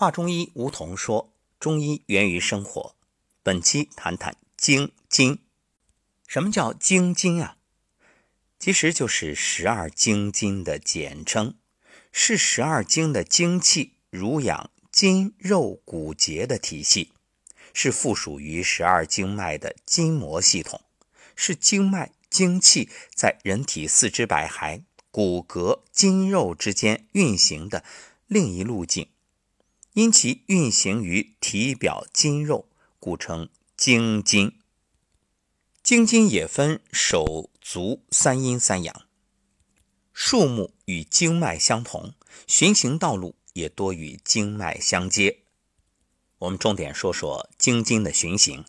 华中医吴桐说：“中医源于生活。”本期谈谈经筋。什么叫经筋啊？其实就是十二经筋的简称，是十二经的精气濡养筋肉骨节的体系，是附属于十二经脉的筋膜系统，是经脉精气在人体四肢百骸、骨骼筋肉之间运行的另一路径。因其运行于体表筋肉，故称经筋。经筋也分手足三阴三阳，数目与经脉相同，循行道路也多与经脉相接。我们重点说说经筋的循行。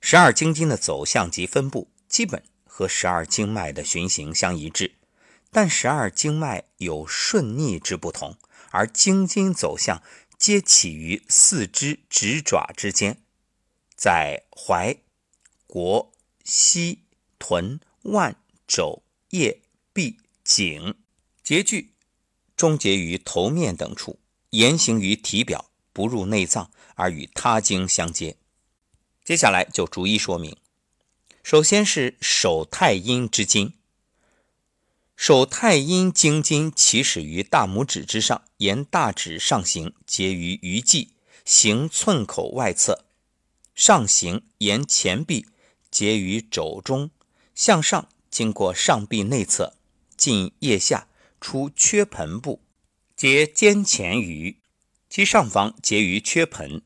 十二经筋的走向及分布，基本和十二经脉的循行相一致，但十二经脉有顺逆之不同，而经筋走向。皆起于四肢指爪之间，在踝、腘、膝、臀、腕、肘、腋、臂、颈结聚，终结于头面等处，沿行于体表，不入内脏，而与他经相接。接下来就逐一说明。首先是手太阴之经。手太阴经筋起始于大拇指之上，沿大指上行，结于鱼际，行寸口外侧；上行沿前臂，结于肘中，向上经过上臂内侧，进腋下，出缺盆部，结肩前鱼，其上方结于缺盆，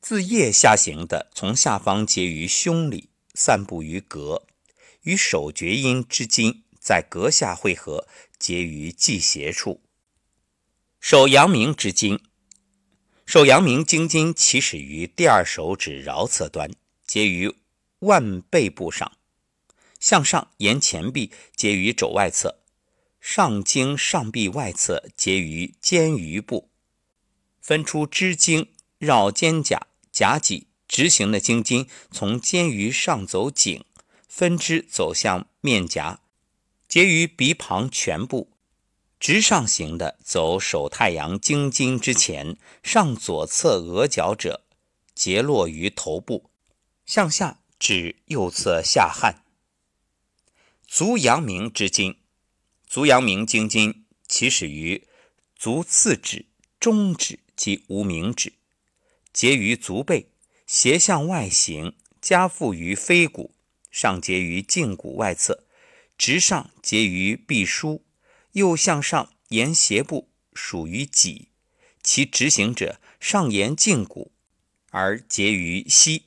自腋下行的，从下方结于胸里，散布于膈，与手厥阴之筋。在膈下汇合，结于际斜处。手阳明之经，手阳明经筋起始于第二手指桡侧端，结于腕背部上，向上沿前臂结于肘外侧，上经上臂外侧结于肩盂部，分出支经绕肩胛、夹脊直行的经筋，从肩盂上走颈，分支走向面颊。结于鼻旁全部，直上行的走手太阳经筋之前，上左侧额角者，结落于头部，向下指右侧下颔。足阳明之经，足阳明经筋起始于足次指、中指及无名指，结于足背，斜向外行，加附于腓骨，上结于胫骨外侧。直上结于臂枢，右向上沿斜部属于脊，其直行者上沿胫骨而结于膝，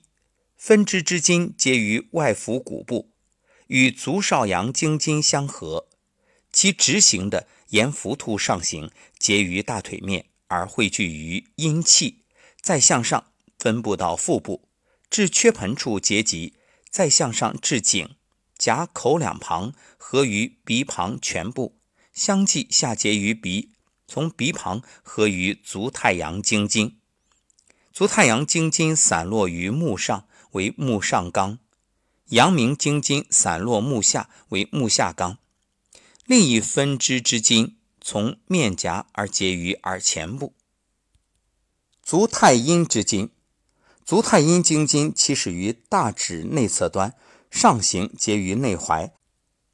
分支之筋结于外腹骨部，与足少阳经筋相合，其直行的沿浮突上行，结于大腿面而汇聚于阴气，再向上分布到腹部，至缺盆处结集，再向上至颈。颊口两旁合于鼻旁全部，相继下结于鼻，从鼻旁合于足太阳经筋。足太阳经筋散落于目上，为目上纲；阳明经筋散落目下，为目下纲。另一分支之筋从面颊而结于耳前部。足太阴之筋，足太阴经筋起始于大指内侧端。上行结于内踝，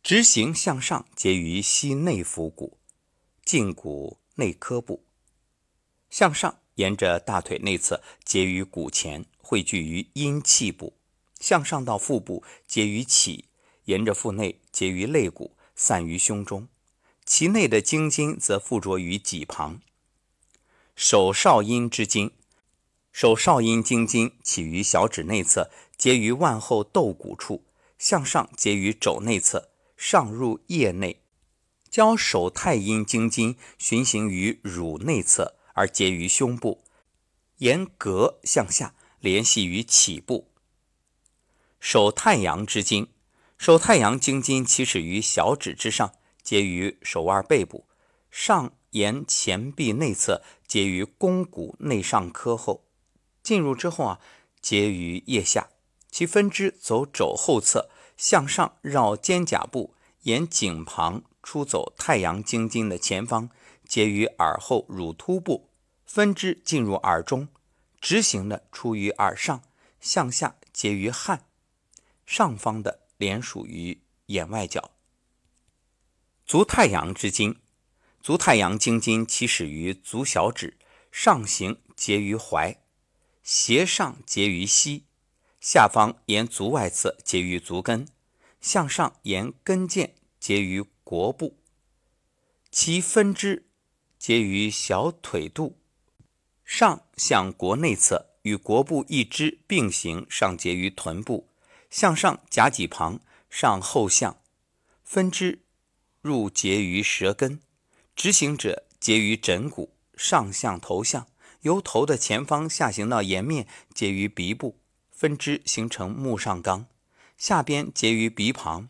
直行向上结于膝内腹骨、胫骨内科部，向上沿着大腿内侧结于骨前，汇聚于阴气部，向上到腹部结于脐，沿着腹内结于肋骨，散于胸中。其内的经筋则附着于脊旁。手少阴之筋，手少阴经筋起于小指内侧，结于腕后窦骨处。向上结于肘内侧，上入腋内，交手太阴经筋循行于乳内侧，而结于胸部，沿膈向下联系于脐部。手太阳之经，手太阳经筋起始于小指之上，结于手腕背部，上沿前臂内侧，结于肱骨内上髁后，进入之后啊，结于腋下。其分支走肘后侧，向上绕肩胛部，沿颈旁出走太阳经筋的前方，结于耳后乳突部，分支进入耳中，直行的出于耳上，向下结于汗，上方的连属于眼外角。足太阳之经，足太阳经筋起始于足小指，上行结于踝，斜上结于膝，下方沿足外侧结于足跟，向上沿跟腱结于腘部。其分支结于小腿肚，上向腘内侧，与腘部一支并行，上结于臀部，向上夹脊旁，上后向，分支入结于舌根，直行者结于枕骨，上向头向，由头的前方下行到颜面，结于鼻部，分支形成目上纲，下边结于鼻旁，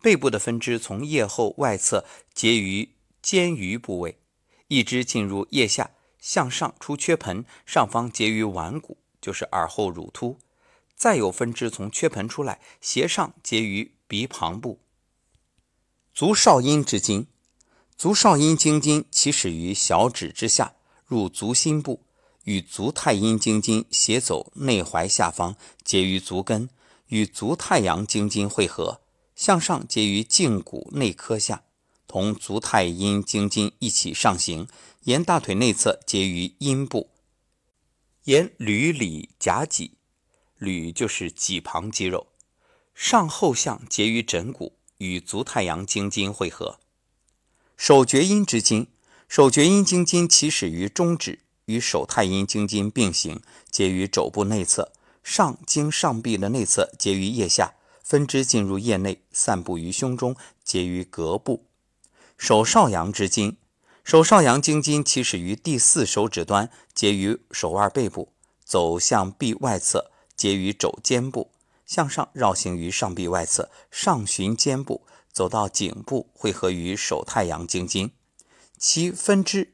背部的分支从腋后外侧结于。肩盂部位，一支进入腋下，向上出缺盆，上方结于腕骨，就是耳后乳突。再有分支从缺盆出来，斜上结于鼻旁部。足少阴之经，足少阴经筋起始于小指之下，入足心部，与足太阴经筋斜走内踝下方，结于足跟，与足太阳经筋汇合，向上结于胫骨内科下。同足太阴经筋一起上行，沿大腿内侧结于阴部，沿履里夹脊，履就是脊旁肌肉，上后向结于枕骨，与足太阳经筋汇合。手厥阴之经，手厥阴经筋起始于中指，与手太阴经筋并行，结于肘部内侧，上经上臂的内侧结于腋下，分支进入腋内，散布于胸中，结于膈部。手少阳之筋，手少阳经筋起始于第四手指端，结于手腕背部，走向臂外侧，结于肘肩部，向上绕行于上臂外侧，上循肩部，走到颈部，汇合于手太阳经筋。其分支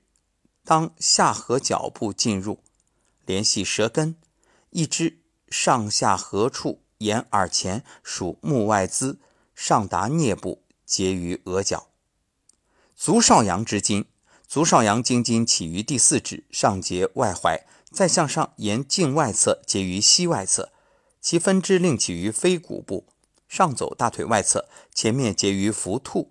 当下颌角部进入，联系舌根，一支上下颌处沿耳前属目外眦，上达颞部，结于额角。足少阳之筋，足少阳经筋起于第四指，上结外踝，再向上沿颈外侧结于膝外侧，其分支另起于腓骨部，上走大腿外侧，前面结于浮兔，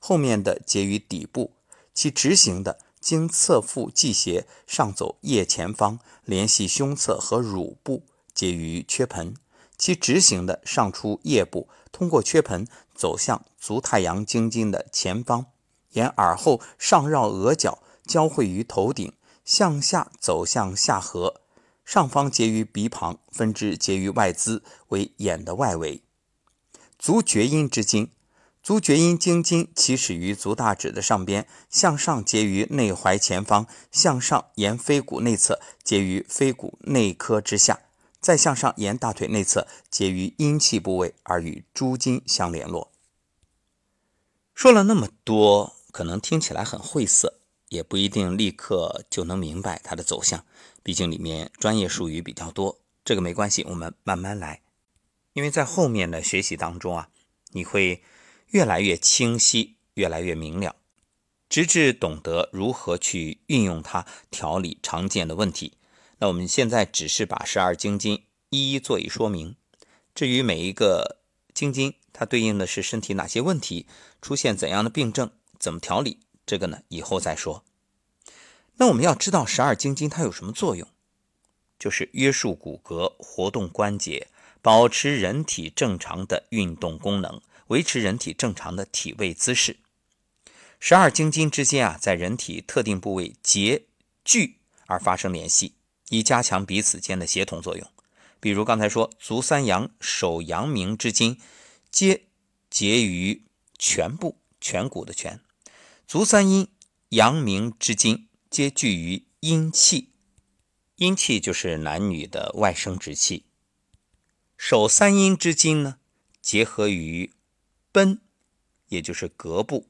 后面的结于底部，其直行的经侧腹际斜，上走腋前方，联系胸侧和乳部，结于缺盆，其直行的上出腋部，通过缺盆走向足太阳经筋的前方。沿耳后上绕额角，交汇于头顶，向下走向下颌，上方结于鼻旁，分支结于外眦，为眼的外围。足厥阴之经，足厥阴经筋起始于足大趾的上边，向上结于内踝前方，向上沿腓骨内侧结于腓骨内科之下，再向上沿大腿内侧结于阴气部位，而与诸筋相联络。说了那么多。可能听起来很晦涩，也不一定立刻就能明白它的走向。毕竟里面专业术语比较多，这个没关系，我们慢慢来。因为在后面的学习当中啊，你会越来越清晰，越来越明了，直至懂得如何去运用它调理常见的问题。那我们现在只是把十二经筋一一做一说明。至于每一个经筋，它对应的是身体哪些问题，出现怎样的病症。怎么调理这个呢？以后再说。那我们要知道十二经筋它有什么作用？就是约束骨骼、活动关节、保持人体正常的运动功能、维持人体正常的体位姿势。十二经筋之间啊，在人体特定部位结聚而发生联系，以加强彼此间的协同作用。比如刚才说足三阳、手阳明之筋，皆结于颧部，颧骨的颧。足三阴、阳明之筋皆聚于阴气，阴气就是男女的外生殖器。手三阴之筋呢，结合于奔，也就是隔部。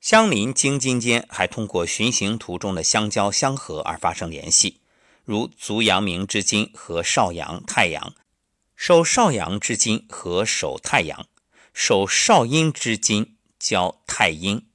相邻经津间还通过循行途中的相交相合而发生联系，如足阳明之筋和少阳、太阳，手少阳之筋和手太阳，手少阴之筋交太阴。